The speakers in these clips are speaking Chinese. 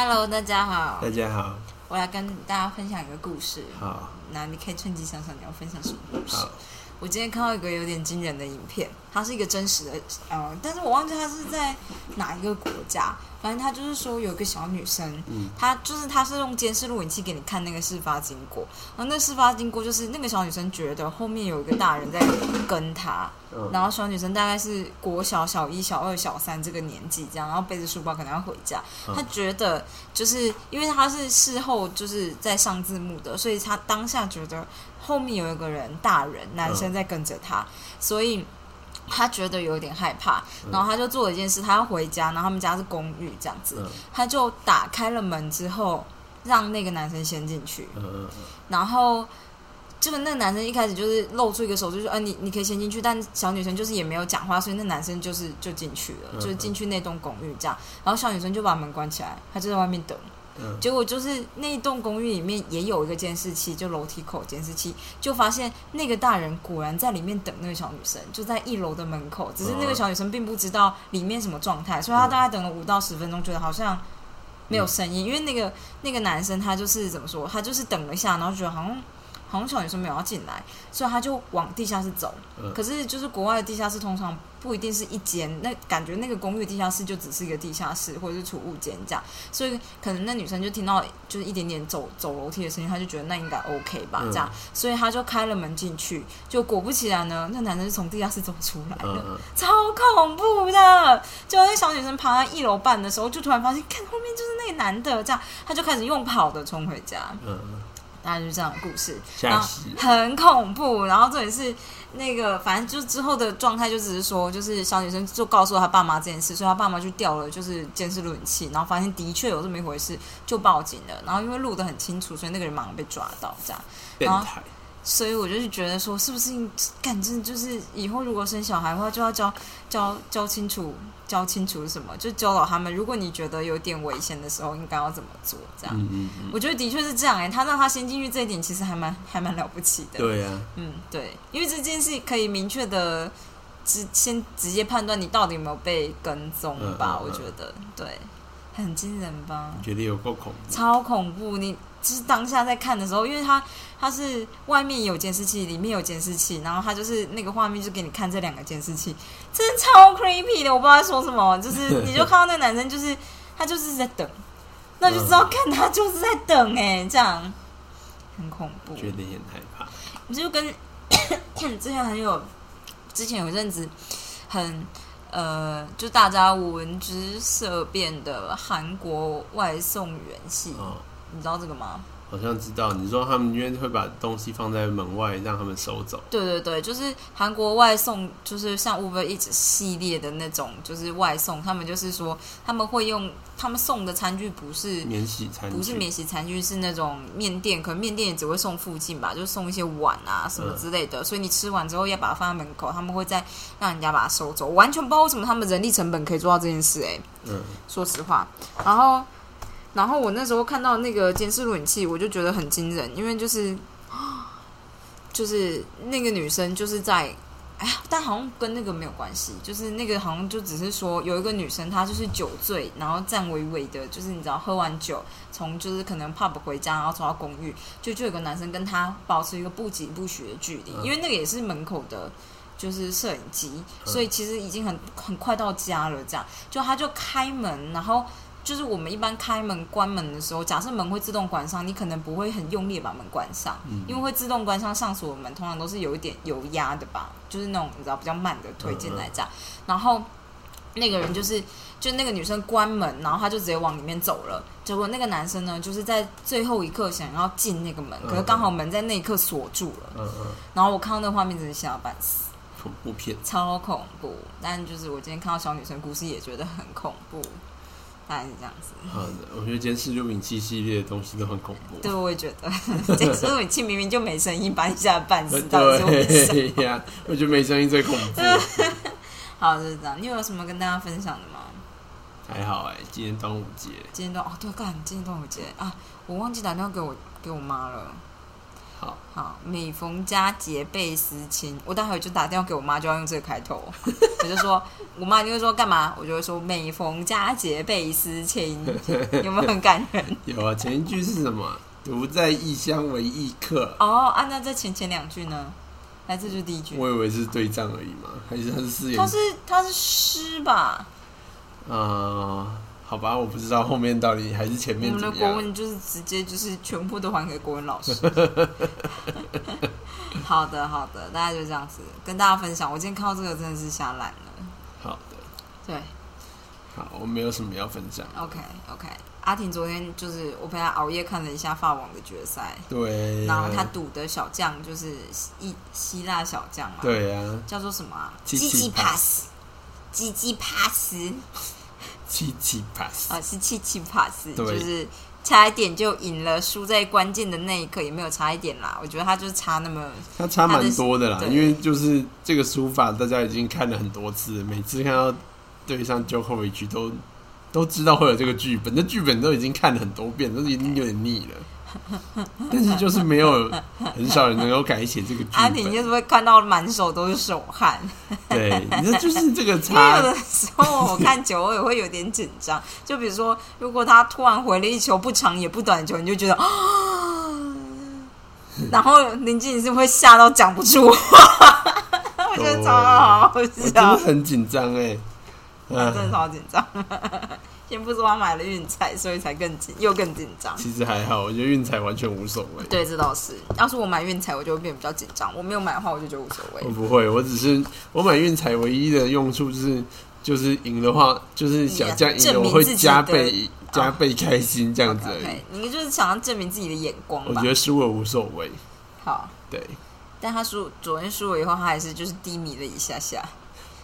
Hello，大家好，大家好，我来跟大家分享一个故事。好，那你可以趁机想想你要分享什么故事。好，我今天看到一个有点惊人的影片，它是一个真实的，呃，但是我忘记它是在哪一个国家。反正他就是说有一个小女生，嗯她就是她是用监视录影器给你看那个事发经过，然后那事发经过就是那个小女生觉得后面有一个大人在跟她，嗯然后小女生大概是国小小一、小二、小三这个年纪这样，然后背着书包可能要回家。嗯她觉得就是因为她是事后就是在上字幕的，所以她当下觉得后面有一个人大人男生在跟着她，所以。他觉得有点害怕，然后他就做了一件事，他要回家，然后他们家是公寓这样子，嗯她就打开了门之后，让那个男生先进去，然后就是那个男生一开始就是露出一个手，就说：“呃，你你可以先进去。”但小女生就是也没有讲话，所以那男生就是就进去了，嗯就是进去那栋公寓这样。然后小女生就把门关起来，她就在外面等。结果就是那一栋公寓里面也有一个监视器，就楼梯口监视器，就发现那个大人果然在里面等那个小女生，就在一楼的门口。只是那个小女生并不知道里面什么状态，所以她大概等了五到十分钟，觉得好像没有声音，因为那个那个男生他就是怎么说，他就是等了一下，然后觉得好像好像小女生没有要进来，所以他就往地下室走。嗯可是就是国外的地下室通常不一定是一间，那感觉那个公寓地下室就只是一个地下室或者是储物间这样，所以可能那女生就听到就是一点点走走楼梯的声音，她就觉得那应该 OK 吧，嗯这样，所以她就开了门进去，就果不其然呢，那男生是从地下室走出来了。嗯超恐怖的！就那小女生爬到一楼半的时候，就突然发现，看后面就是那个男的，这样，她就开始用跑的冲回家。嗯，大概就是这样的故事，然后很恐怖。然后这也是那个，反正就之后的状态就只是说，就是小女生就告诉她爸妈这件事，所以她爸妈就调了就是监视录影器，然后发现的确有这么一回事，就报警了。然后因为录的很清楚，所以那个人马上被抓到，这样。然后，所以我就是觉得说，是不是干真的就是以后如果生小孩的话，就要教教教清楚，教清楚是什么，就教导他们，如果你觉得有点危险的时候，应该要怎么做，这样。嗯嗯嗯，我觉得的确是这样哎、他让他先进去这一点，其实还蛮还蛮了不起的。，对啊，嗯，对，因为这件事可以明确的直先直接判断你到底有没有被跟踪吧，我觉得对，很惊人吧。觉得有够恐怖，超恐怖！你就是当下在看的时候，因为它它是外面有监视器，里面有监视器，然后它就是那个画面就给你看这两个监视器，真的超 creepy 的，我不知道在说什么，就是你就看到那个男生，就是他就是在等，那就知道看他就是在等哎、这样很恐怖。觉得也很害怕，你就跟之前很有，之前有一阵子很呃，就大家闻之色变的韩国外送员系，哦，你知道这个吗？好像知道，你说他们因为会把东西放在门外让他们收走，对对对，就是韩国外送，就是像 Uber Eats 系列的那种，就是外送，他们就是说他们会用他们送的餐具不是免洗餐具，不是免洗餐具，是那种面店，可能面店也只会送附近吧，就送一些碗啊什么之类的，所以你吃完之后要把它放在门口，他们会再让人家把它收走。完全不知道为什么他们人力成本可以做到这件事、欸，嗯，说实话。然后，然后我那时候看到那个监视录影器，我就觉得很惊人，因为就是 就是那个女生就是在。哎呀，但好像跟那个没有关系，就是那个好像就只是说有一个女生，她就是酒醉，然后站微微的，就是你知道喝完酒，从就是可能 pub 回家，然后走到公寓，就就有个男生跟她保持一个不疾不徐的距离，嗯因为那个也是门口的，就是摄影机，嗯所以其实已经很很快到家了，这样就他就开门，然后就是我们一般开门关门的时候，假设门会自动关上，你可能不会很用力把门关上，嗯因为会自动关上上锁的门，通常都是有一点油压的吧，就是那种你知道比较慢的推进来这样，然后那个人就是。就那个女生关门，然后他就直接往里面走了。结果那个男生呢，就是在最后一刻想要进那个门，可是刚好门在那一刻锁住了。嗯嗯，然后我看到那画面，真是吓到半死。恐怖片，超恐怖。但就是我今天看到小女生故事，也觉得很恐怖，大概是这样子。好的，我觉得监视录影器系列的东西都很恐怖，对，我也觉得，这时候你气明明就没声音，把你吓得半死，到底是为什么？对呀，我觉得没声音最恐怖，好，就是这样。你有什么跟大家分享的吗？还好哎，今天端午节，今天端哦，对，干，今天端午节啊，我忘记打电话给我给我妈了。好，好，每逢佳节倍思亲。我待会就打电话给我妈，就要用这个开头。我就说，我妈就会说干嘛？我就会说每逢佳节倍思亲，有没有很感人？有啊，前一句是什么？独在异乡为异客。哦，啊，那这前前两句呢？来，这就是第一句。我以为是对仗而已嘛，还是他是誓言？它是它是诗吧？啊、好吧，我不知道后面到底还是前面我们的。国文就是直接就是全部都还给国文老师。好的，好的，大家就这样子跟大家分享。我今天看到这个真的是瞎懒了。好的，对好，我没有什么要分享。，OK OK。阿婷昨天就是我陪她熬夜看了一下法网的决赛，对，然后她赌的小将就是希希腊小将嘛，，对呀、啊，叫做什么啊？基基基基帕 pass，基基 pass 七七 pass，、啊，是七七 pass，就是差一点就赢了，输在关键的那一刻也没有差一点啦。我觉得他就是差那么他差蛮多的啦，因为就是这个书法大家已经看了很多次，每次看到对上 Djokovic 都都知道会有这个剧本，那剧本都已经看了很多遍，都已经有点腻了。但是就是没有很少人能够改写这个剧阿婷，就本，是会看到满手都是手汗。对，那就是这个 因为有的时候我看球，我也会有点紧张。就比如说，如果他突然回了一球不长也不短的球，你就觉得啊，然后林静是会吓到讲不出话，我觉得超好我真的笑，很紧张哎，啊真的超紧张。先不说他买了运彩，所以才更紧，又更紧张。其实还好，我觉得运彩完全无所谓。对，这倒是。要是我买运彩，我就会变得比较紧张；我没有买的话，我就觉得无所谓我。不会，我只是我买运彩唯一的用处就是就是赢的话，就是想这样赢了，我会加倍 加倍开心这样子而已。OK，你就是想要证明自己的眼光吧我觉？得输了无所谓，好，对但他输昨天输了以后，他还是就是低迷了一下下。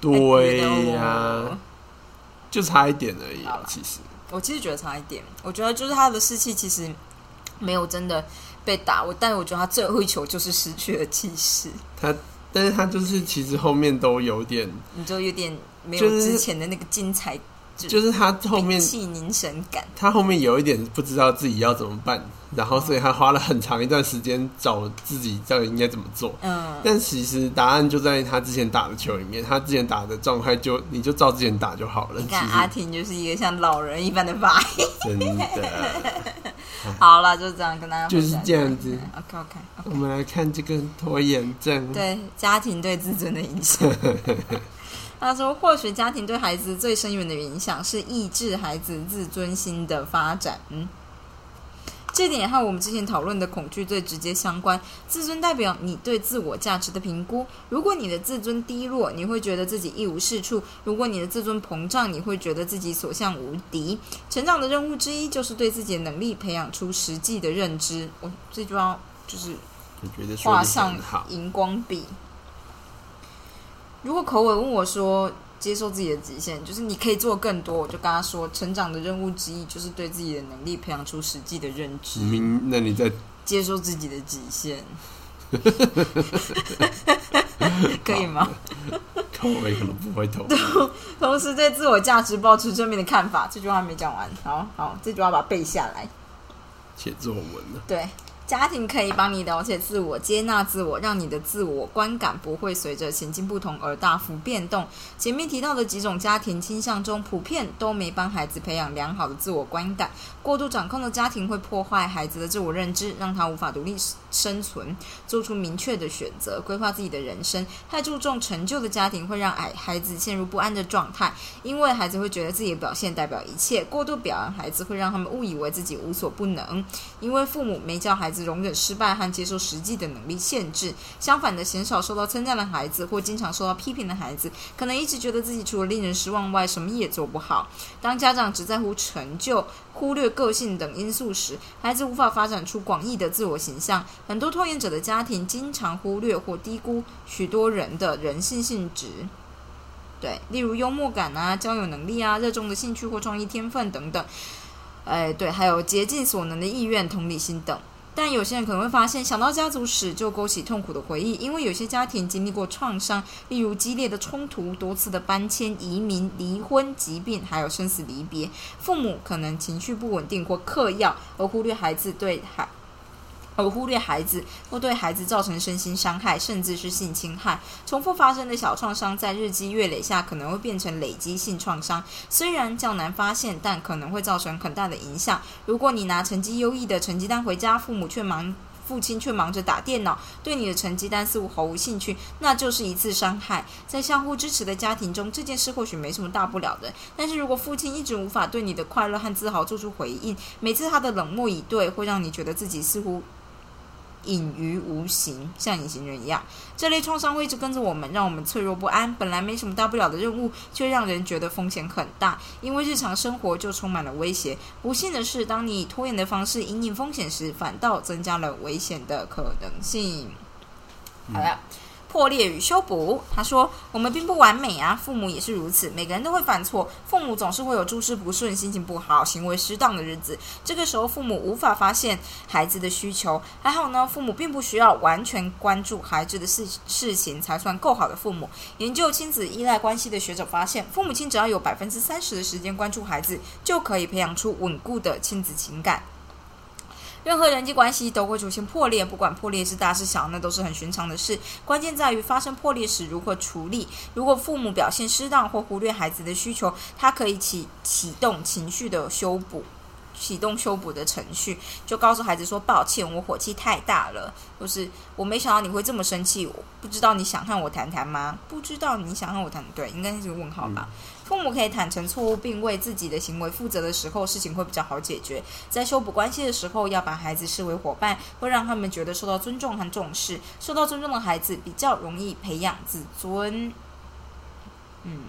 对呀、哦就差一点而已啊。其实。我其实觉得差一点，我觉得就是他的士气其实没有真的被打，我但我觉得他最后一球就是失去了气势，他，但是他就是其实后面都有点，你就有点没有之前的那个精彩，就是他后面气凝神感。他后面有一点不知道自己要怎么办，然后所以他花了很长一段时间找自己到底应该怎么做。嗯，但其实答案就在他之前打的球里面，他之前打的状态就你就照之前打就好了。你看阿婷就是一个像老人一般的发言。真的，好了，就这样跟大家就是这样子。OK OK 我们来看这个拖延症。对家庭对自尊的影响。他说，或许家庭对孩子最深远的影响是抑制孩子自尊心的发展。嗯，这点也和我们之前讨论的恐惧最直接相关。自尊代表你对自我价值的评估。如果你的自尊低落，你会觉得自己一无是处；如果你的自尊膨胀，你会觉得自己所向无敌。成长的任务之一就是对自己的能力培养出实际的认知。我这句话就是我觉得说的画上。荧光笔。如果口吻问我说接受自己的极限，就是你可以做更多，我就跟他说，成长的任务之一就是对自己的能力培养出实际的认知，明，那你在接受自己的极限，可以吗？口味可能不会投。同时对自我价值保持正面的看法，这句话还没讲完，好好，这句话把它背下来。写作文了。对，家庭可以帮你了解自我、接纳自我，让你的自我观感不会随着情境不同而大幅变动。前面提到的几种家庭倾向中，普遍都没帮孩子培养良好的自我观感。过度掌控的家庭会破坏孩子的自我认知，让他无法独立生存，做出明确的选择，规划自己的人生。太注重成就的家庭会让孩孩子陷入不安的状态，因为孩子会觉得自己的表现代表一切。过度表扬孩子会让他们误以为自己无所不能。因为父母没教孩子容忍失败和接受实际的能力限制。相反的，鲜少受到称赞的孩子或经常受到批评的孩子，可能一直觉得自己除了令人失望外，什么也做不好。当家长只在乎成就，忽略个性等因素时，孩子无法发展出广义的自我形象。很多拖延者的家庭经常忽略或低估许多人的人性性质。对，例如幽默感啊、交友能力啊、热衷的兴趣或创意天分等等。哎，对，还有竭尽所能的意愿、同理心等。但有些人可能会发现，想到家族史就勾起痛苦的回忆，因为有些家庭经历过创伤，例如激烈的冲突、多次的搬迁、移民、离婚、疾病，还有生死离别。父母可能情绪不稳定或嗑药，而忽略孩子对孩而忽略孩子，或对孩子造成身心伤害，甚至是性侵害。重复发生的小创伤，在日积月累下，可能会变成累积性创伤。虽然较难发现，但可能会造成很大的影响。如果你拿成绩优异的成绩单回家，父母却忙。父亲却忙着打电脑，对你的成绩单似乎毫无兴趣，那就是一次伤害。在相互支持的家庭中，这件事或许没什么大不了的。但是如果父亲一直无法对你的快乐和自豪做出回应，每次他的冷漠以对，会让你觉得自己似乎。隐于无形，像隐形人一样。这类创伤会一直跟着我们，让我们脆弱不安。本来没什么大不了的任务，却让人觉得风险很大，因为日常生活就充满了威胁。不幸的是，当你以拖延的方式隐隐风险时，反倒增加了危险的可能性。好了。破裂与修补。他说：“我们并不完美啊，父母也是如此，每个人都会犯错。父母总是会有诸事不顺、心情不好、行为失当的日子。这个时候，父母无法发现孩子的需求。还好呢，父母并不需要完全关注孩子的事事情才算够好的父母。研究亲子依赖关系的学者发现，父母亲只要有百分之三十的时间关注孩子，就可以培养出稳固的亲子情感。”任何人际关系都会出现破裂，不管破裂是大是小，那都是很寻常的事。关键在于发生破裂时如何处理。如果父母表现失当或忽略孩子的需求，他可以启启动情绪的修补。启动修补的程序，就告诉孩子说：“抱歉，我火气太大了，就是我没想到你会这么生气。我不知道你想和我谈谈吗？不知道你想和我谈，对，应该是个问号吧。父母可以坦诚错误并为自己的行为负责的时候，事情会比较好解决。在修补关系的时候，要把孩子视为伙伴，会让他们觉得受到尊重和重视。受到尊重的孩子比较容易培养自尊。嗯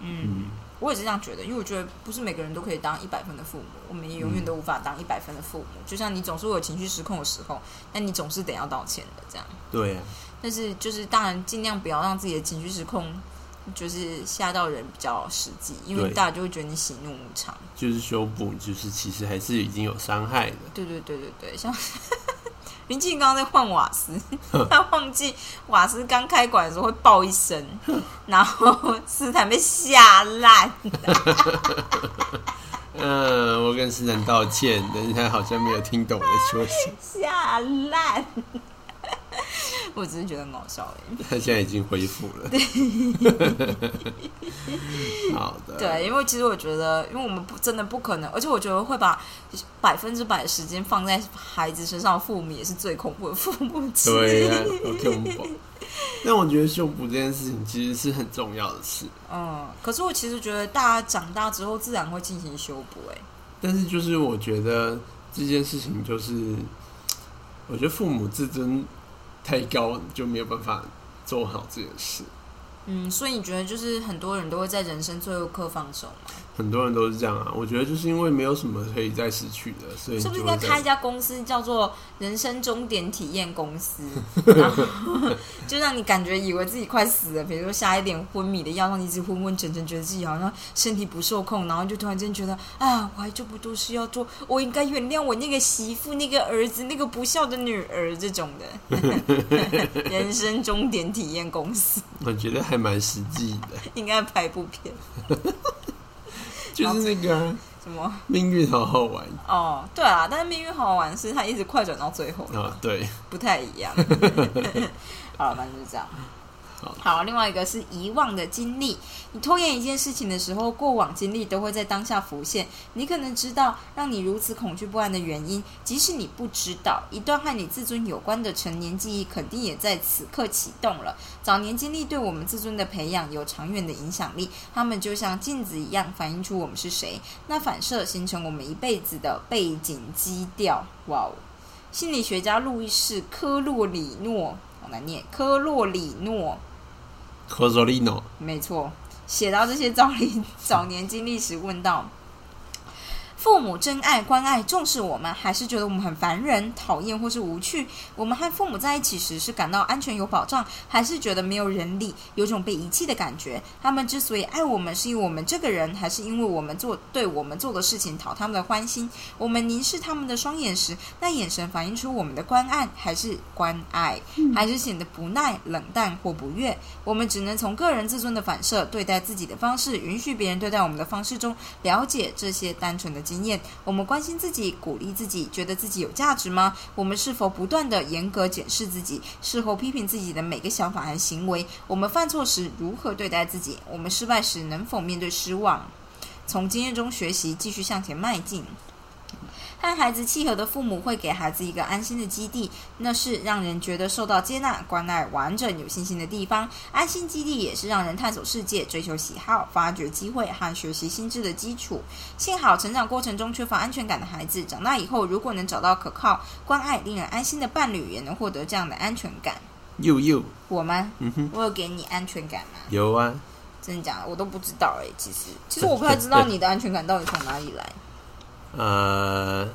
嗯。”我也是这样觉得，因为我觉得不是每个人都可以当一百分的父母，我们也永远都无法当一百分的父母。就像你总是会有情绪失控的时候，那你总是得要道歉的，这样。对。但是就是当然尽量不要让自己的情绪失控，就是吓到人比较实际，因为大家就会觉得你喜怒无常。就是修补，就是其实还是已经有伤害的。对对对对对，像。林静刚刚在换瓦斯，他忘记瓦斯刚开管的时候会爆一声，然后斯坦被吓烂。嗯，我跟斯坦道歉，但是他好像没有听懂我在说什么。吓烂。我只是觉得很搞笑而已。他现在已经恢复了。好的。对，因为其实我觉得，因为我们不真的不可能，而且我觉得会把百分之百的时间放在孩子身上，父母也是最恐怖的父母。对啊，恐怖。但我觉得修补这件事情其实是很重要的事。嗯，可是我其实觉得大家长大之后自然会进行修补。哎，但是就是我觉得这件事情就是，我觉得父母自尊。太高就没有办法做好这件事。嗯，所以你觉得就是很多人都会在人生最后刻放手吗？很多人都是这样啊，我觉得就是因为没有什么可以再失去的，所以是不是应该开一家公司叫做“人生终点体验公司”，就让你感觉以为自己快死了，比如说下一点昏迷的药，让你一直昏昏沉沉，觉得自己好像身体不受控，然后就突然间觉得啊，我还就不多事要做，我应该原谅我那个媳妇、那个儿子、那个不孝的女儿这种的。人生终点体验公司，我觉得还蛮实际的，应该拍部片。就是那个什么命运好好玩哦，对啊，但是命运好好玩是它一直快转到最后啊，对，不太一样。好了，反正就这样。好，另外一个是遗忘的经历。你拖延一件事情的时候，过往经历都会在当下浮现。你可能知道让你如此恐惧不安的原因，即使你不知道，一段和你自尊有关的成年记忆肯定也在此刻启动了。早年经历对我们自尊的培养有长远的影响力，它们就像镜子一样，反映出我们是谁。那反射形成我们一辈子的背景基调。哇哦！心理学家路易士·科洛里诺，好难念，科洛里诺。科索利诺，没错。写到这些早年 早年经历时，问道。父母真爱、关爱、重视我们，还是觉得我们很烦人、讨厌或是无趣？我们和父母在一起时，是感到安全有保障，还是觉得没有人理，有种被遗弃的感觉？他们之所以爱我们，是因为我们这个人，还是因为我们做对我们做的事情讨他们的欢心？我们凝视他们的双眼时，那眼神反映出我们的关爱，还是关爱，还是显得不耐、冷淡或不悦？我们只能从个人自尊的反射对待自己的方式，允许别人对待我们的方式中，了解这些单纯的。经验？我们关心自己，鼓励自己，觉得自己有价值吗？我们是否不断的严格检视自己？事后批评自己的每个想法和行为？我们犯错时如何对待自己？我们失败时能否面对失望？从经验中学习，继续向前迈进。和孩子契合的父母会给孩子一个安心的基地，那是让人觉得受到接纳、关爱、完整、有信心的地方。安心基地也是让人探索世界、追求喜好、发掘机会和学习心智的基础。幸好，成长过程中缺乏安全感的孩子，长大以后如果能找到可靠、关爱、令人安心的伴侣，也能获得这样的安全感。又又，我吗？嗯哼，我有给你安全感吗？有啊，真的假的？我都不知道哎、其实，其实我不太知道你的安全感到底从哪里来。呃，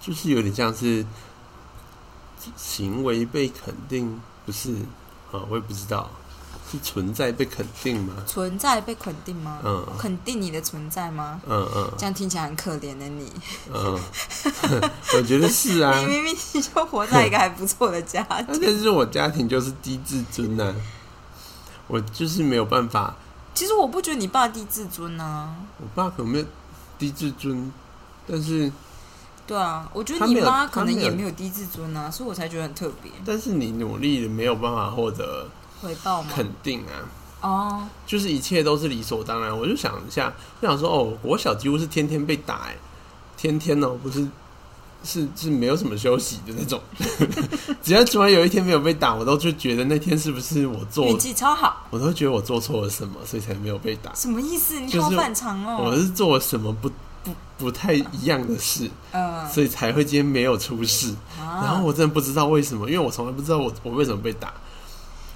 就是有点像是行为被肯定，不是啊？我也不知道，是存在被肯定吗？存在被肯定吗？嗯肯定你的存在吗？嗯嗯这样听起来很可怜的你，嗯，我觉得是啊 你。明明就活在一个还不错的家啊庭。但是我家庭就是低自尊呐、我就是没有办法。其实我不觉得你爸低自尊啊。我爸可没有低自尊，但是对啊，我觉得你妈可能也没有低自尊啊，所以我才觉得很特别。但是你努力了没有办法获得回报吗？肯定啊。哦，就是一切都是理所当然。我就想一下，就想说，哦，国小几乎是天天被打、哎，天天哦，不是，是是没有什么休息的那种。只要突然有一天没有被打，我都就觉得那天是不是我做运，气超好。我都觉得我做错了什么，所以才没有被打。什么意思？你就是好反常哦。我是做了什么不不不太一样的事，嗯所以才会今天没有出事。然后啊，我真的不知道为什么，因为我从来不知道我我为什么被打。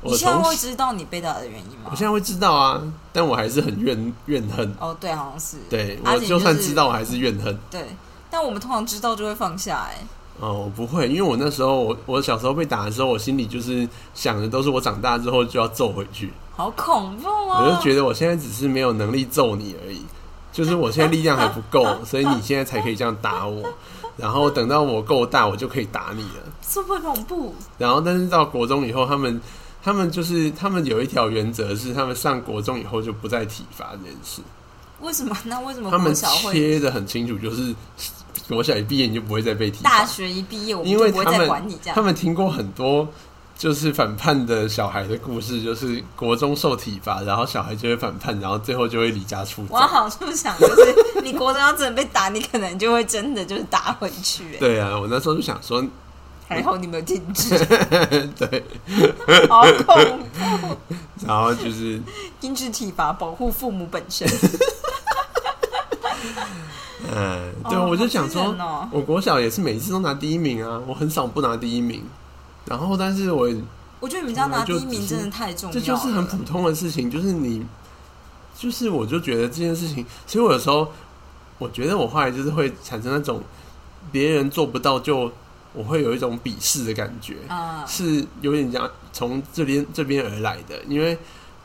你我从现在会知道你被打的原因吗我？现在会知道啊，但我还是很怨怨恨。哦，对，好像是。对我就算知道，我还是怨恨。对，但我们通常知道就会放下。哎，哦，我不会，因为我那时候我我小时候被打的时候，我心里就是想的都是我长大之后就要揍回去。好恐怖啊！我就觉得我现在只是没有能力揍你而已，就是我现在力量还不够，所以你现在才可以这样打我。然后等到我够大，我就可以打你了。是不是恐怖？然后，但是到国中以后，他们他们就是他们有一条原则是，他们上国中以后就不再体罚这件事。为什么？那为什么他们国小会切的很清楚，就是国小一毕业你就不会再被体罚。大学一毕业我们不会再管你这样？他们听过很多就是反叛的小孩的故事，就是国中受体罚，然后小孩就会反叛，然后最后就会离家出走。往好处想，就是你国中要真的被打，你可能就会真的就是打回去。哎，对啊，我那时候就想说，还好你没有停止，对，好恐怖！然后就是停止体罚，保护父母本身。嗯，对，哦我就想说我国小也是每次都拿第一名啊，我很少不拿第一名。然后，但是我我觉得你们家拿第一名真的太重要了，这就是很普通的事情，就是你，就是我就觉得这件事情，其实我有时候，我觉得我后来就是会产生那种别人做不到就我会有一种鄙视的感觉，啊。是有点讲从这边这边而来的，因为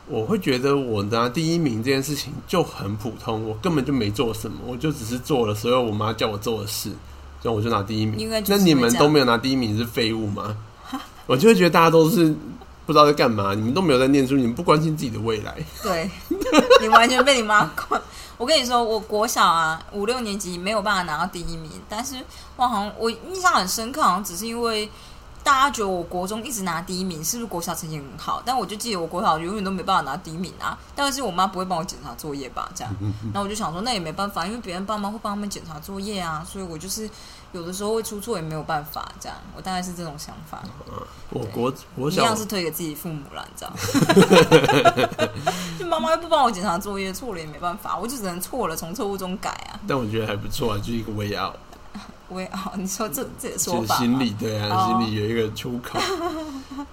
我会觉得我拿第一名这件事情就很普通，我根本就没做什么，我就只是做了所有我妈叫我做的事，然后我就拿第一名那你们都没有拿第一名是废物吗？我就会觉得大家都是不知道在干嘛，你们都没有在念书，你们不关心自己的未来。对，你完全被你妈管。我跟你说，我国小啊五六年级没有办法拿到第一名，但是我好像我印象很深刻，好像只是因为大家觉得我国中一直拿第一名，是不是国小成绩很好？但我就记得我国小永远都没办法拿第一名啊，但是我妈不会帮我检查作业吧？这样，然后我就想说，那也没办法，因为别人爸妈会帮他们检查作业啊，所以我就是有的时候会出错也没有办法，这样，我大概是这种想法。我国我小一样是推给自己父母了，你知道？就妈妈又不帮我检查作业，错了也没办法，我就只能错了，从错误中改啊。但我觉得还不错啊，就是一个 way out，way out，你说这这个说就是法吗心里对啊，哦心里有一个出口。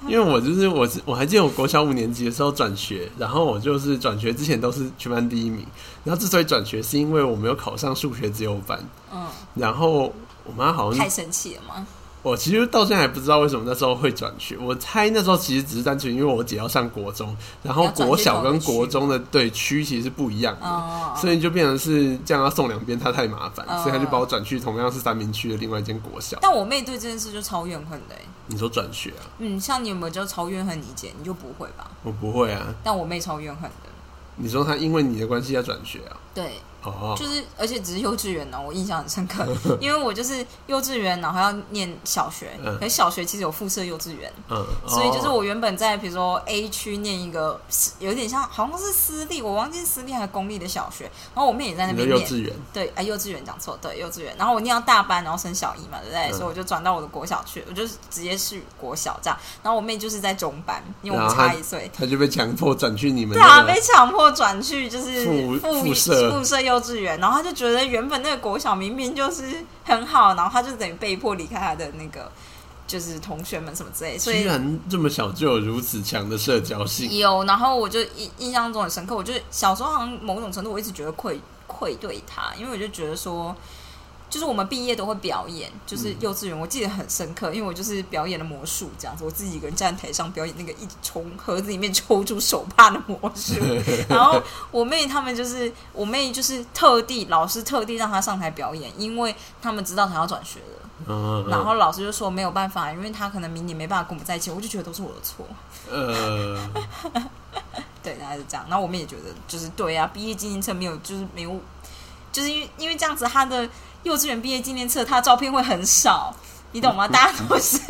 因为我就是我是我还记得我国小五年级的时候转学，然后我就是转学之前都是全班第一名，然后之所以转学是因为我没有考上数学自由班，嗯，然后我妈好像太生气了吗？我其实到现在还不知道为什么那时候会转学。我猜那时候其实只是单纯因为我姐要上国中，然后国小跟国中的对区其实是不一样的，哦，所以就变成是这样要送两边，她太麻烦，哦所以她就把我转去同样是三明区的另外一间国小。但我妹对这件事就超怨恨的、欸。你说转学啊？嗯，像你有没有就超怨恨你姐？你就不会吧？我不会啊。但我妹超怨恨的。你说她因为你的关系要转学啊？对，哦，就是而且只是幼稚园呢，我印象很深刻，因为我就是幼稚园，然后要念小学，嗯可是小学其实有附设幼稚园，嗯，所以就是哦我原本在比如说 A 区念一个有点像好像是私立，我忘记是私立还是公立的小学，然后我妹也在那边念，幼稚园，对，哎，幼稚园讲错，对，幼稚园。然后我念到大班，然后升小一嘛，对不对？嗯所以我就转到我的国小去，我就是直接去国小这样。然后我妹就是在中班，因为我们差一岁。她就被强迫转去你们对啊，被强迫转去就是附附附设附设幼稚园，然后他就觉得原本那个国小明明就是很好，然后他就等于被迫离开他的那个就是同学们什么之类，所以居然这么小就有如此强的社交性，有，然后我就印印象中很深刻，我就小时候好像某种程度我一直觉得愧愧对他，因为我就觉得说，就是我们毕业都会表演，就是幼稚园，我记得很深刻，因为我就是表演了魔术这样子，我自己一个人站在台上表演那个一直从盒子里面抽出手帕的魔术，然后我妹他们就是我妹就是特地老师特地让她上台表演，因为他们知道她要转学了。嗯，嗯然后老师就说没有办法，因为她可能明年没办法跟我们在一起，我就觉得都是我的错。呃，对，大概是这样。然后我们也觉得，就是对啊，毕业纪念册没有，就是没有，就是因为因为这样子，他的幼稚园毕业纪念册，他的照片会很少，你懂吗？大家都是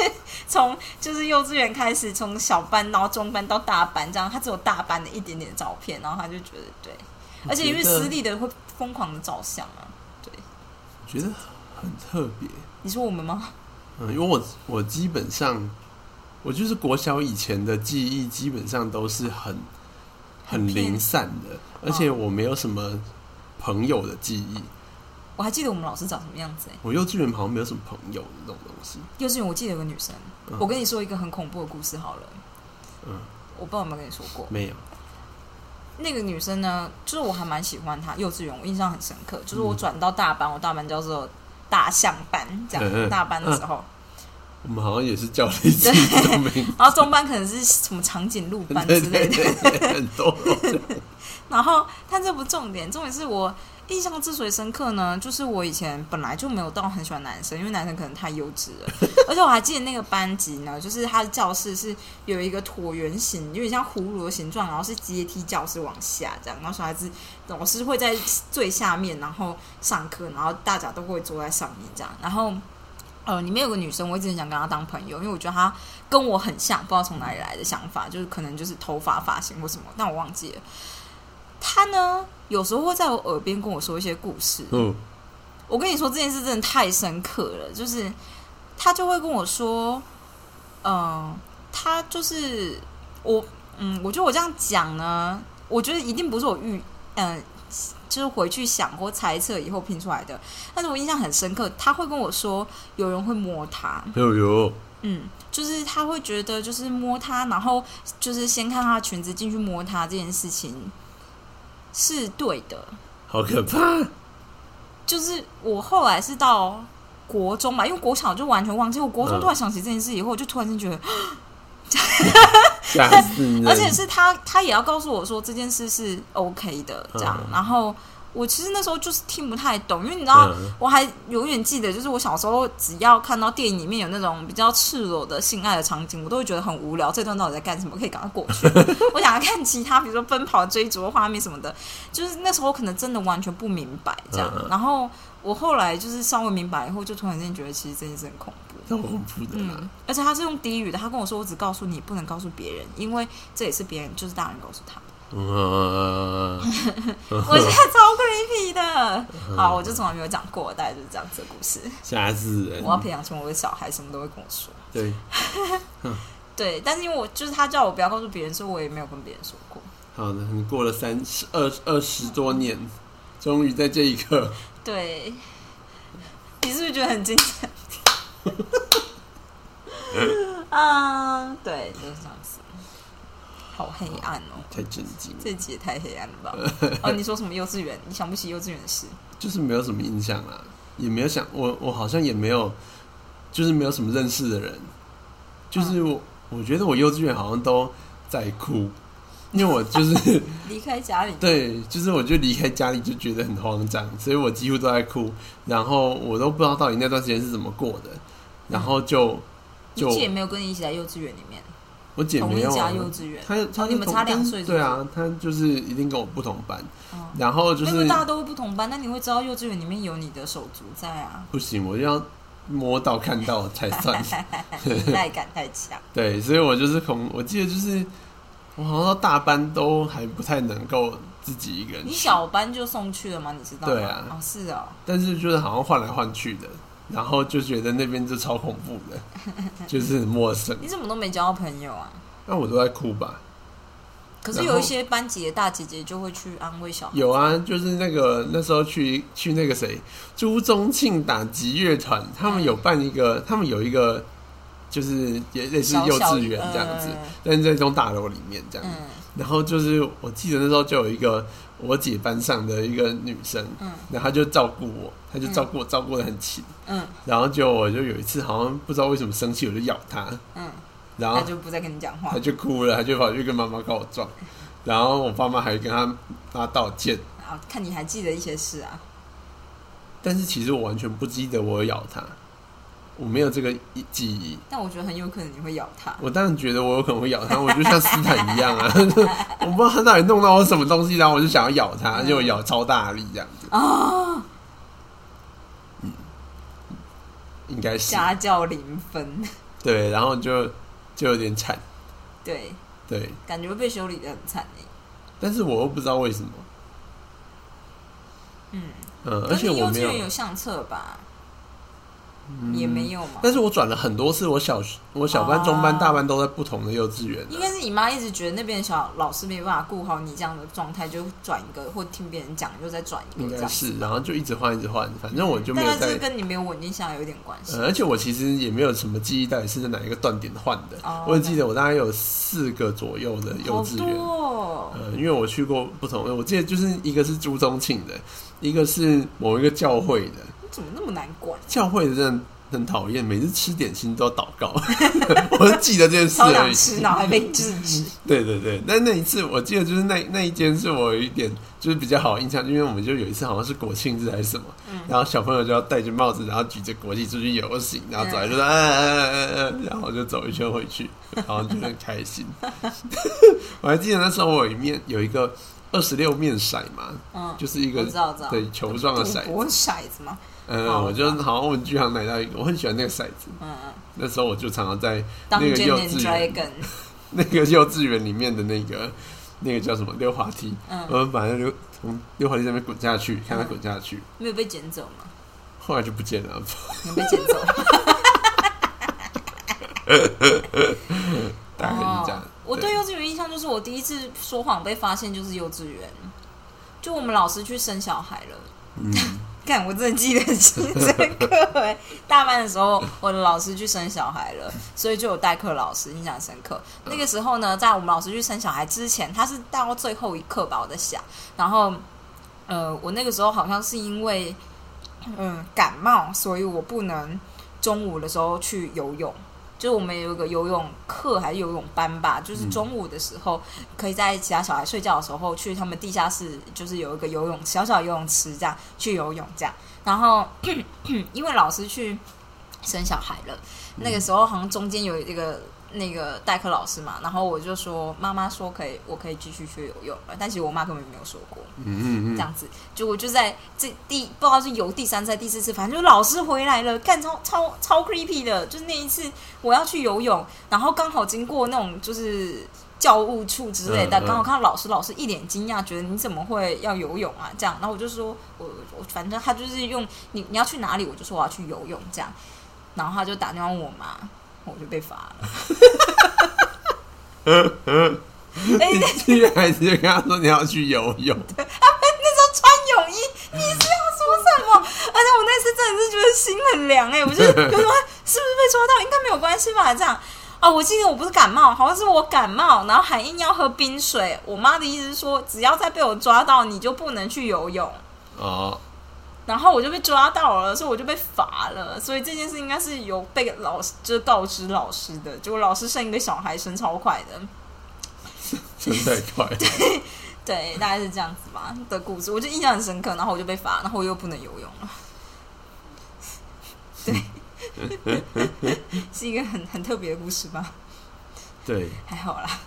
从就是幼稚园开始，从小班然后中班到大班这样，他只有大班的一点点照片，然后他就觉得对，而且因为私立的会疯狂的照相啊。对，我觉得很特别。你说我们吗？嗯，因为我我基本上，我就是国小以前的记忆基本上都是很很零散的，而且我没有什么朋友的记忆。我还记得我们老师长什么样子、欸。我幼稚园好像没有什么朋友的这种东西。幼稚园我记得有个女生，嗯我跟你说一个很恐怖的故事好了。嗯，我不知道有没有跟你说过。没有，那个女生呢，就是我还蛮喜欢她，幼稚园我印象很深刻。就是我嗯转到大班，我大班叫做大象班，这样、大班的时候，我们好像也是叫类似的名字，然后中班可能是什么长颈鹿班之类的。然后，但这不重点，重点是我印象之所以深刻呢，就是我以前本来就没有到很喜欢男生，因为男生可能太幼稚了。而且我还记得那个班级呢，就是他的教室是有一个椭圆形，有点像葫芦的形状，然后是阶梯教室往下这样，然后小孩子老师会在最下面，然后上课，然后大家都会坐在上面这样，然后。呃，里面有个女生，我一直很想跟她当朋友，因为我觉得她跟我很像，不知道从哪里来的想法，就是可能就是头发、发型或什么，但我忘记了。她呢，有时候会在我耳边跟我说一些故事。嗯，我跟你说这件事真的太深刻了，就是他就会跟我说，嗯、他就是我，嗯，我觉得我这样讲呢，我觉得一定不是我预，嗯、就是回去想或猜测以后拼出来的。但是我印象很深刻，他会跟我说，有人会摸他，有有，嗯，就是他会觉得，就是摸他，然后就是先看他裙子进去摸他这件事情是对的。好可怕！就是我后来是到国中嘛，因为国小就完全忘记，我国中嗯突然想起这件事以后，我就突然间觉得！而且是他他也要告诉我说这件事是 OK 的，这样，嗯然后。我其实那时候就是听不太懂，因为你知道，嗯我还永远记得，就是我小时候只要看到电影里面有那种比较赤裸的性爱的场景，我都会觉得很无聊。这段到底在干什么？可以赶快过去。我想要看其他，比如说奔跑、追逐的画面什么的。就是那时候可能真的完全不明白这样。然后我后来就是稍微明白以后，就突然间觉得其实这件事很恐怖。超恐怖的啦。嗯，而且他是用低语的，他跟我说：“我只告诉你，不能告诉别人，因为这也是别人，就是大人告诉他。”嗯，我觉得超 creepy 的。好，我就从来没有讲过，大概就是这样子的故事。吓死人我！要培养成我的小孩，什么都会跟我说。对，对，但是因为我就是他叫我不要告诉别人，所以我也没有跟别人说过。好的，你过了三十二二十多年，终于在这一刻，对，你是不是觉得很精彩？啊，对，就是这样子。好黑暗哦，太震惊了，这集也太黑暗了吧？哦，你说什么幼稚园？你想不起幼稚园的事？就是没有什么印象啦，也没有想我，我好像也没有，就是没有什么认识的人，就是我，我觉得我幼稚园好像都在哭，因为我就是 离开家里，对，就是我就离开家里就觉得很慌张，所以我几乎都在哭，然后我都不知道到底那段时间是怎么过的，然后就就也没有跟你一起在幼稚园里面？我姐没有啊，家幼稚园。她她你们差两岁对啊，她就是一定跟我不同班，哦然后就是大家都会不同班，那你会知道幼稚园里面有你的手足在啊，不行，我就要摸到看到才算。依赖感太强。对，所以我就是恐，我记得就是我好像到大班都还不太能够自己一个人你，小班就送去了吗？你知道吗？对啊哦，是哦，但是就是好像换来换去的，然后就觉得那边就超恐怖的，就是很陌生。你怎么都没交到朋友啊？那我都在哭吧？可是有一些班级的大姐姐就会去安慰小孩。有啊，就是那个那时候去去那个谁朱宗庆打击乐团，他们有办一个，他们有一个就是也类似幼稚园这样子，呃但是在一栋大楼里面这样。嗯然后就是我记得那时候就有一个我姐班上的一个女生，嗯。然后她就照顾我，她就照顾我，照顾的很勤。嗯。然后就我就有一次好像不知道为什么生气，我就咬她，嗯，然后她就不再跟你讲话。她。就哭了，她就跑去跟妈妈告我状，然后我爸妈还跟她妈道歉，好，看你还记得一些事啊？但是其实我完全不记得我咬她，我没有这个记忆。但我觉得很有可能你会咬它。我当然觉得我有可能会咬它，我就像斯坦一样啊，我不知道他到底弄到我什么东西，然后我就想要咬它，结果咬超大力这样子。啊，应该是。家教零分，对，然后就就有点惨，对，对，感觉会被修理的很惨诶。但是我又不知道为什么，嗯，嗯，而且我没有，有相册吧？嗯也没有嘛。但是我转了很多次，我小我小班、中班、哦大班都在不同的幼稚园啊、应该是你妈一直觉得那边小老师没办法顾好你这样的状态，就转一个，或听别人讲又再转一应该个这样子。是，然后就一直换，一直换，反正我就没有在但是这。跟你没有稳定下来有点关系。呃，而且我其实也没有什么记忆，到底是在哪一个断点换的。哦我只记得我大概有四个左右的幼好稚园，多哦，呃，因为我去过不同的，我记得就是一个是朱宗庆的，一个是某一个教会的，你怎么那么难管？教会的真的很讨厌，每次吃点心都要祷告，我就记得这件事而已。超想吃，然后还被制止。对对对，但那一次我记得就是那那一间是我有一点就是比较好的印象，因为我们就有一次好像是国庆日还是什么，嗯然后小朋友就要戴着帽子，然后举着国旗出去游行，然后走来就说嗯嗯嗯嗯嗯，然后就走一圈回去，然后就很开心。我还记得那时候我有一面有一个二十六面骰嘛，嗯，就是一个。对球状的骰子，骰子吗？嗯，我就好像我们剧行买到一个，我很喜欢那个骰子，嗯嗯。那时候我就常常在当那个幼稚园 那个幼稚园里面的那个那个叫什么溜滑梯，嗯，我们把那溜从溜滑梯上面滚下去，看它滚下去，没有被捡走吗？后来就不见了。没被捡走。大概是这样。哦我对幼稚园印象就是我第一次说谎被发现就是幼稚园，就我们老师去生小孩了。嗯，看，我真的记得很深刻哎！大班的时候，我的老师去生小孩了，所以就有代课老师印象深刻。那个时候呢，在我们老师去生小孩之前，他是到最后一刻吧，我在想。然后，呃，我那个时候好像是因为嗯感冒，所以我不能中午的时候去游泳。就是我们有一个游泳课还是游泳班吧，就是中午的时候可以在其他小孩睡觉的时候去他们地下室，就是有一个游泳小小游泳池这样去游泳这样。然后 因为老师去生小孩了，那个时候好像中间有一个那个代课老师嘛，然后我就说妈妈说可以，我可以继续去游泳了，但其实我妈根本没有说过。嗯嗯嗯，这样子，就我就在这第不知道是游第三次、第四次，反正就老师回来了，干超超超 creepy 的。就是那一次我要去游泳，然后刚好经过那种就是教务处之类的，嗯嗯刚好看到老师，老师一脸惊讶，觉得你怎么会要游泳啊？这样，然后我就说我我反正他就是用你你要去哪里，我就说我要去游泳这样，然后他就打电话问我妈，我就被罚了。哎、你居然还直接跟他说你要去游泳，那时候穿泳衣，你是要说什么？而且我那次真的是觉得心很凉哎、我就有说 是不是被抓到？应该没有关系吧？这样啊，我记得我不是感冒，好像是我感冒，然后还硬要喝冰水。我妈的意思是说，只要再被我抓到，你就不能去游泳。哦，然后我就被抓到了，所以我就被罚了。所以这件事应该是有被老师就是告知老师的，结果老师生一个小孩生超快的。生太快 了，对，大概是这样子吧的故事，我就印象很深刻。然后我就被罚，然后我又不能游泳了。对，是一个很很特别的故事吧？对，还好啦，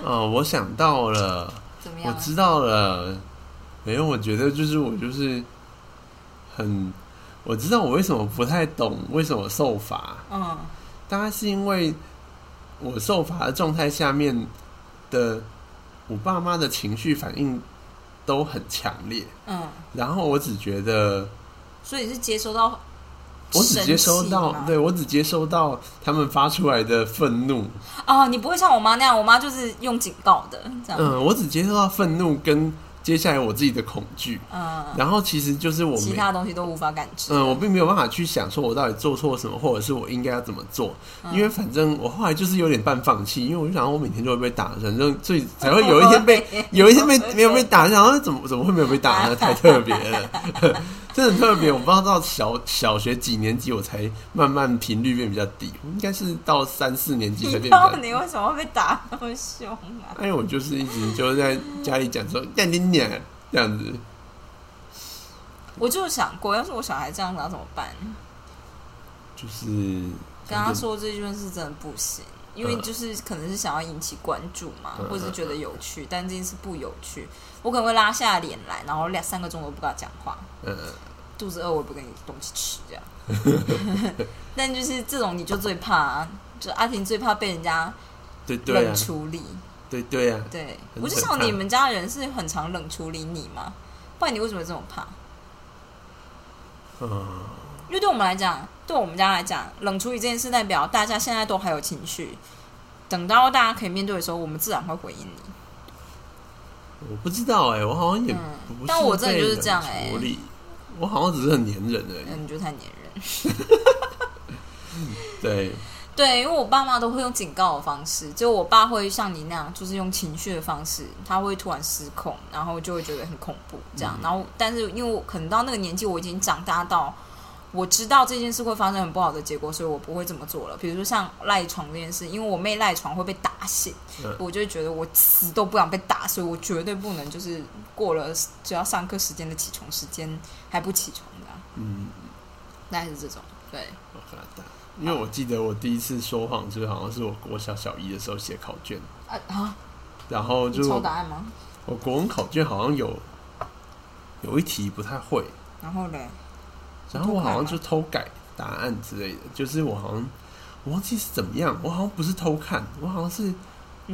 哦，我想到了，我怎么样？我知道了。没有，我觉得就是我就是很，我知道我为什么不太懂为什么受罚，嗯。大概是因为我受罚的状态下面的我爸妈的情绪反应都很强烈，嗯，然后我只觉得所以是接收到我只接收到对我只接收到他们发出来的愤怒，哦，你不会像我妈那样，我妈就是用警告的这样，嗯，我只接收到愤怒跟接下来我自己的恐惧，嗯，然后其实就是我其他东西都无法感知。嗯，我并没有办法去想说我到底做错什么，或者是我应该要怎么做，嗯。因为反正我后来就是有点半放弃，因为我就想我每天就会被打，反正最才会 有一天被有一天被没有被打，然后怎么怎么会没有被打呢？太特别了，真的很特别。我不知道到小小学几年级我才慢慢频率变比较低，我应该是到三四年级才变比较低。你为什么会被打那么凶啊？哎，我就是一直就在家里讲说干你娘这样子，我就想过，要是我小孩这样子要怎么办？就是跟他说这件事真的不行，因为嗯就是可能是想要引起关注嘛，嗯或者是觉得有趣，但这件事不有趣，我可能会拉下脸来，然后两三个钟头不跟他讲话，嗯。肚子饿我也不给你东西吃这样。但就是这种你就最怕、啊，就阿婷最怕被人家对对啊冷，处理。对对啊，对，很我就想你们家人是很常冷处理你吗？不然你为什么这么怕？嗯，因为对我们来讲，对我们家来讲，冷处理这件事代表大家现在都还有情绪，等到大家可以面对的时候，我们自然会回应你。我不知道哎、我好像也嗯不是但我真的就是这样欸冷处理我好像只是很黏人而已。嗯，你就太黏人。对，对，因为我爸妈都会用警告的方式，就我爸会像你那样，就是用情绪的方式，他会突然失控，然后就会觉得很恐怖这样。嗯然后，但是因为我可能到那个年纪，我已经长大到我知道这件事会发生很不好的结果，所以我不会这么做了。比如说像赖床这件事，因为我妹赖床会被打醒，嗯我就会觉得我死都不想被打，所以我绝对不能就是过了只要上课时间的起床时间还不起床的、啊，嗯，大概是这种。对，因为我记得我第一次说谎，就是好像是我国小小一的时候写考卷，啊啊，然后就我抄答案吗？我国文考卷好像有有一题不太会，然后嘞？然后我好像就偷偷改答案之类的，就是我好像我忘记是怎么样，我好像不是偷看，我好像是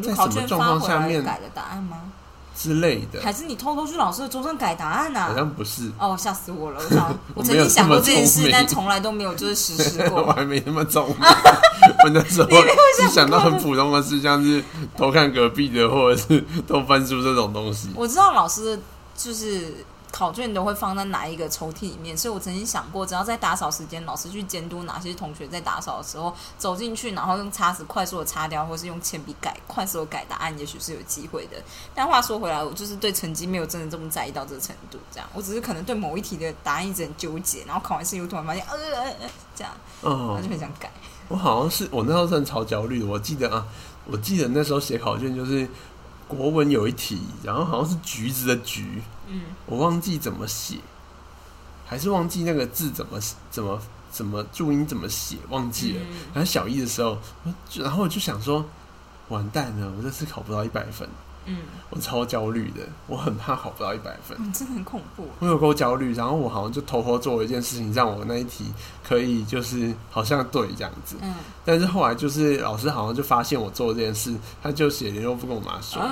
在什么状况下面改的答案吗？之类的，还是你偷偷去老师的桌上改答案好啊？像不是，哦，吓死我了！我 曾经想过这件事，但从来都没有就是实施过 我过。还没那么聪明。我那时候是想到很普通的事，像是偷看隔壁的，或者是偷翻书这种东西。我知道老师的就是考卷都会放在哪一个抽屉里面，所以我曾经想过，只要在打扫时间，老师去监督哪些同学在打扫的时候走进去，然后用擦子快速的擦掉，或是用铅笔改快速的改答案，也许是有机会的。但话说回来，我就是对成绩没有真的这么在意到这个程度，这样，我只是可能对某一题的答案一直很纠结，然后考完试又突然发现，呃呃呃，这样，哦我就很想改。我好像是我那时候真的超焦虑的。我记得啊，我记得那时候写考卷就是国文有一题，然后好像是橘子的橘，嗯，我忘记怎么写，还是忘记那个字怎么怎么怎么注音怎么写，忘记了。嗯。然后小一的时候，然后我就想说，完蛋了，我这次考不到一百分，嗯，我超焦虑的，我很怕考不到一百分。嗯真的很恐怖。我有够焦虑，然后我好像就偷偷做了一件事情，让我那一题可以就是好像对这样子。嗯，但是后来就是老师好像就发现我做这件事，他就写联络不跟我妈说，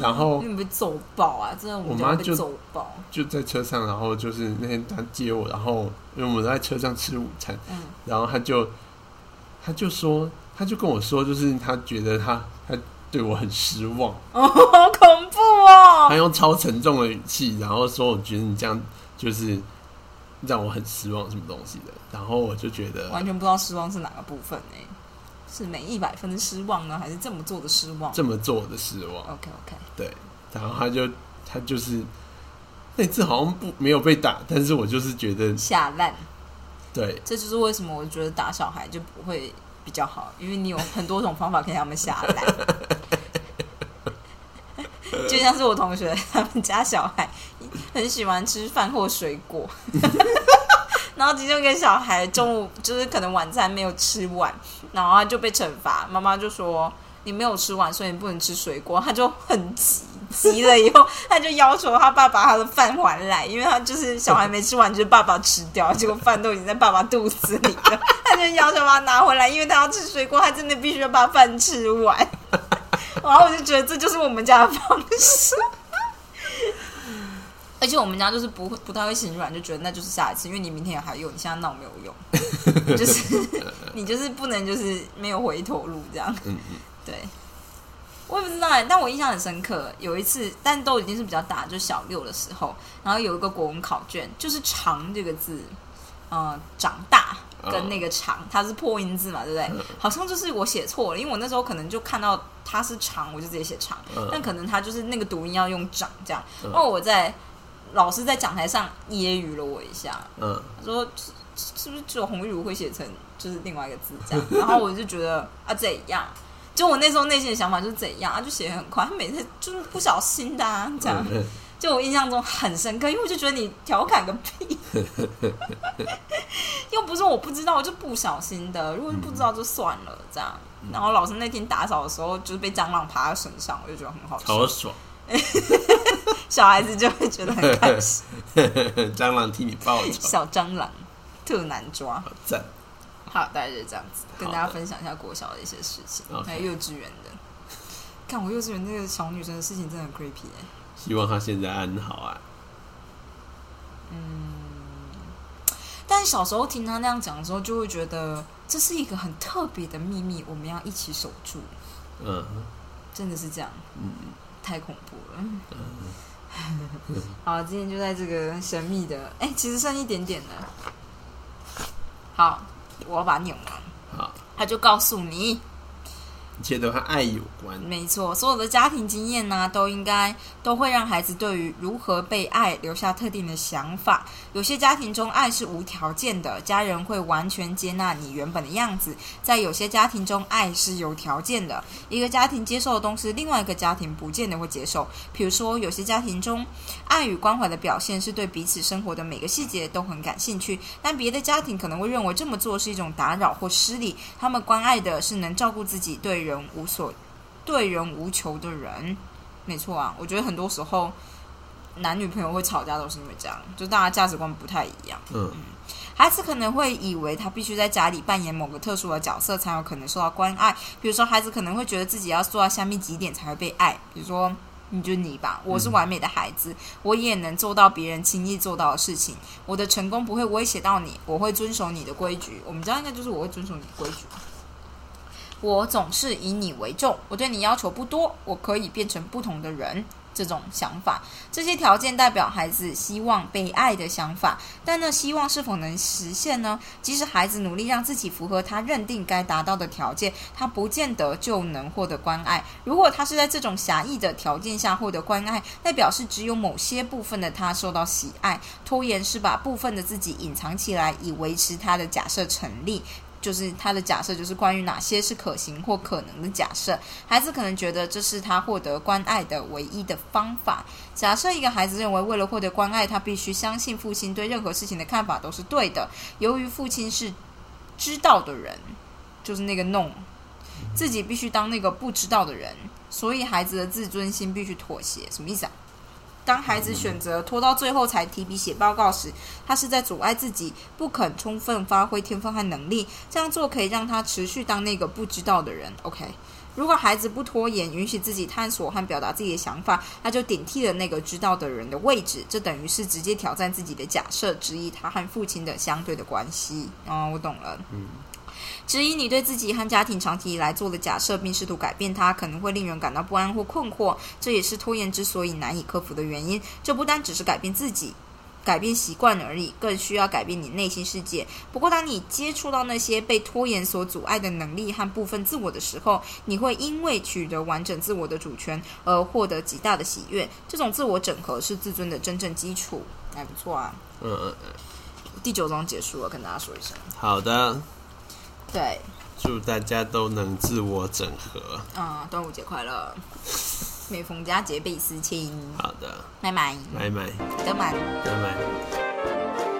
然后你被揍爆啊！真的，我妈就揍爆。就在车上，然后就是那天他接我，然后因为我们在车上吃午餐，嗯，然后他就他就说，他就跟我说，就是他觉得他他对我很失望，哦，好恐怖哦！他用超沉重的语气，然后说我觉得你这样就是让我很失望，什么东西的，然后我就觉得完全不知道失望是哪个部分呢？是每一百分的失望呢，还是这么做的失望这么做的失望，？OK OK，对，然后他就他就是那次好像不没有被打，但是我就是觉得下烂，对，这就是为什么我觉得打小孩就不会比较好，因为你有很多种方法可以让他们下来。就像是我同学他们家小孩很喜欢吃饭或水果，然后其中一个小孩中午就是可能晚餐没有吃完，然后他就被惩罚，妈妈就说：“你没有吃完，所以你不能吃水果，他就很急，急了以后他就要求他爸把他的饭还来，因为他就是小孩没吃完，就是爸爸吃掉，结果饭都已经在爸爸肚子里了，他就要求把他拿回来，因为他要吃水果，他真的必须要把饭吃完。然后我就觉得这就是我们家的方式。而且我们家就是不会不太会心软，就觉得那就是下一次，因为你明天也还有，你现在闹没有用，就是你就是不能就是没有回头路这样。嗯嗯，对，我也不知道哎，但我印象很深刻，有一次，但都已经是比较大，就小六的时候，然后有一个国文考卷，就是“长”这个字，呃，长大跟那个“长”，它是破音字嘛，对不对？好像就是我写错了，因为我那时候可能就看到它是“长”，我就直接写“长”，但可能它就是那个读音要用“长”这样，然后我在。老师在讲台上揶揄了我一下，嗯，说是不是只有红玉如会写成就是另外一个字这样？然后我就觉得啊怎样？就我那时候内心的想法就是怎样啊？就写很快，他每次就是不小心的啊，这样。就我印象中很深刻，因为我就觉得你调侃个屁，又不是我不知道，我就不小心的。如果是不知道就算了这样。然后老师那天打扫的时候，就是被蟑螂爬在身上，我就觉得很好笑，好爽。小孩子就会觉得很开心。蟑螂替你报仇。小蟑螂特难抓。好赞。好，大概就是这样子，跟大家分享一下国小的一些事情，还有幼稚园的。看我幼稚园那个小女生的事情，真的很 creepy 哎。希望她现在安好啊。嗯。但是小时候听她那样讲的时候，就会觉得这是一个很特别的秘密，我们要一起守住。嗯。真的是这样。嗯。太恐怖了。好，今天就在这个神秘的，哎，其实剩一点点了。好，我要把它念完。好，他就告诉你。一切都和爱有关。没错，所有的家庭经验呢，都应该都会让孩子对于如何被爱留下特定的想法。有些家庭中，爱是无条件的，家人会完全接纳你原本的样子；在有些家庭中，爱是有条件的，一个家庭接受的东西，另外一个家庭不见得会接受。比如说，有些家庭中，爱与关怀的表现是对彼此生活的每个细节都很感兴趣，但别的家庭可能会认为这么做是一种打扰或失礼。他们关爱的是能照顾自己对。人无所对人无求的人，没错啊。我觉得很多时候男女朋友会吵架，都是因为这样，就大家价值观不太一样。嗯，孩子可能会以为他必须在家里扮演某个特殊的角色，才有可能受到关爱。比如说，孩子可能会觉得自己要做到下面几点才会被爱。比如说，你就你吧，我是完美的孩子，我也能做到别人轻易做到的事情。我的成功不会威胁到你，我会遵守你的规矩。我们家应该就是我会遵守你的规矩吧。我总是以你为重，我对你要求不多，我可以变成不同的人。这种想法，这些条件代表孩子希望被爱的想法，但那希望是否能实现呢？即使孩子努力让自己符合他认定该达到的条件，他不见得就能获得关爱。如果他是在这种狭义的条件下获得关爱，那表示只有某些部分的他受到喜爱。拖延是把部分的自己隐藏起来，以维持他的假设成立。就是他的假设，就是关于哪些是可行或可能的假设。孩子可能觉得这是他获得关爱的唯一的方法。假设一个孩子认为，为了获得关爱，他必须相信父亲对任何事情的看法都是对的。由于父亲是知道的人，就是那个弄，自己必须当那个不知道的人，所以孩子的自尊心必须妥协。什么意思啊？当孩子选择拖到最后才提笔写报告时，他是在阻碍自己，不肯充分发挥天分和能力。这样做可以让他持续当那个不知道的人。OK，如果孩子不拖延，允许自己探索和表达自己的想法，他就顶替了那个知道的人的位置。这等于是直接挑战自己的假设，质疑他和父亲的相对的关系。哦，我懂了。嗯。质疑你对自己和家庭长期以来做的假设，并试图改变它，可能会令人感到不安或困惑。这也是拖延之所以难以克服的原因。这不单只是改变自己、改变习惯而已，更需要改变你内心世界。不过，当你接触到那些被拖延所阻碍的能力和部分自我的时候，你会因为取得完整自我的主权而获得极大的喜悦。这种自我整合是自尊的真正基础。还不错啊。嗯嗯嗯。第九章结束了，跟大家说一声。好的。对，祝大家都能自我整合。嗯，端午节快乐！每逢佳节倍思亲。好的，拜拜，拜拜，得满，得满。